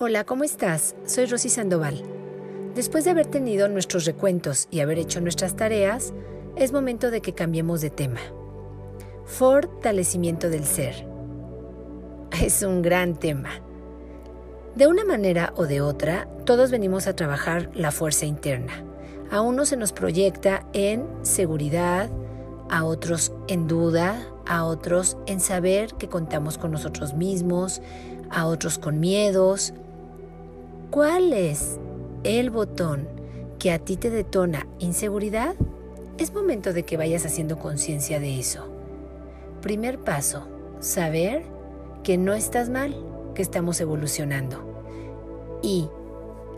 Hola, ¿cómo estás? Soy Rosy Sandoval. Después de haber tenido nuestros recuentos y haber hecho nuestras tareas, es momento de que cambiemos de tema. Fortalecimiento del ser. Es un gran tema. De una manera o de otra, todos venimos a trabajar la fuerza interna. A uno se nos proyecta en seguridad, a otros en duda, a otros en saber que contamos con nosotros mismos, a otros con miedos, ¿Cuál es el botón que a ti te detona inseguridad? Es momento de que vayas haciendo conciencia de eso. Primer paso, saber que no estás mal, que estamos evolucionando y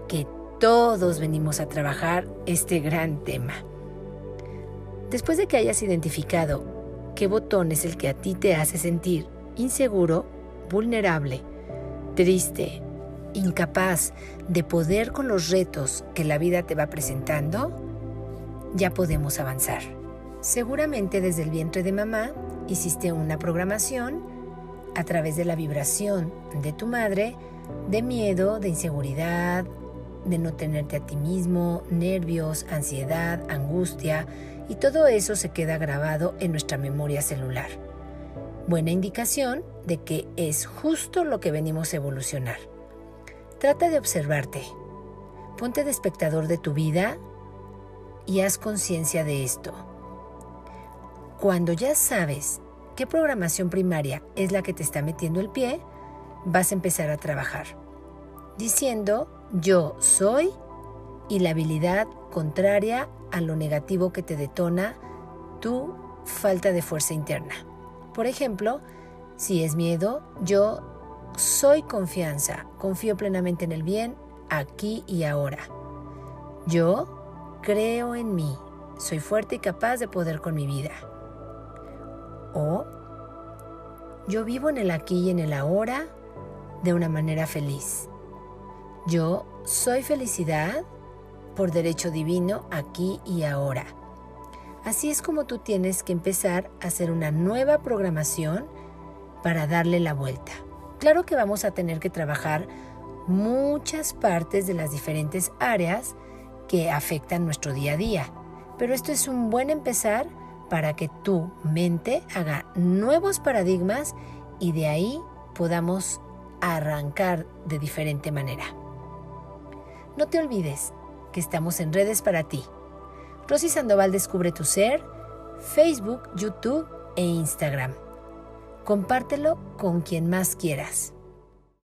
que todos venimos a trabajar este gran tema. Después de que hayas identificado qué botón es el que a ti te hace sentir inseguro, vulnerable, triste, incapaz de poder con los retos que la vida te va presentando, ya podemos avanzar. Seguramente desde el vientre de mamá hiciste una programación a través de la vibración de tu madre de miedo, de inseguridad, de no tenerte a ti mismo, nervios, ansiedad, angustia, y todo eso se queda grabado en nuestra memoria celular. Buena indicación de que es justo lo que venimos a evolucionar. Trata de observarte. Ponte de espectador de tu vida y haz conciencia de esto. Cuando ya sabes qué programación primaria es la que te está metiendo el pie, vas a empezar a trabajar. Diciendo yo soy y la habilidad contraria a lo negativo que te detona tu falta de fuerza interna. Por ejemplo, si es miedo, yo soy confianza, confío plenamente en el bien, aquí y ahora. Yo creo en mí, soy fuerte y capaz de poder con mi vida. O yo vivo en el aquí y en el ahora de una manera feliz. Yo soy felicidad por derecho divino aquí y ahora. Así es como tú tienes que empezar a hacer una nueva programación para darle la vuelta. Claro que vamos a tener que trabajar muchas partes de las diferentes áreas que afectan nuestro día a día, pero esto es un buen empezar para que tu mente haga nuevos paradigmas y de ahí podamos arrancar de diferente manera. No te olvides que estamos en redes para ti. Rosy Sandoval Descubre tu Ser, Facebook, YouTube e Instagram. Compártelo con quien más quieras.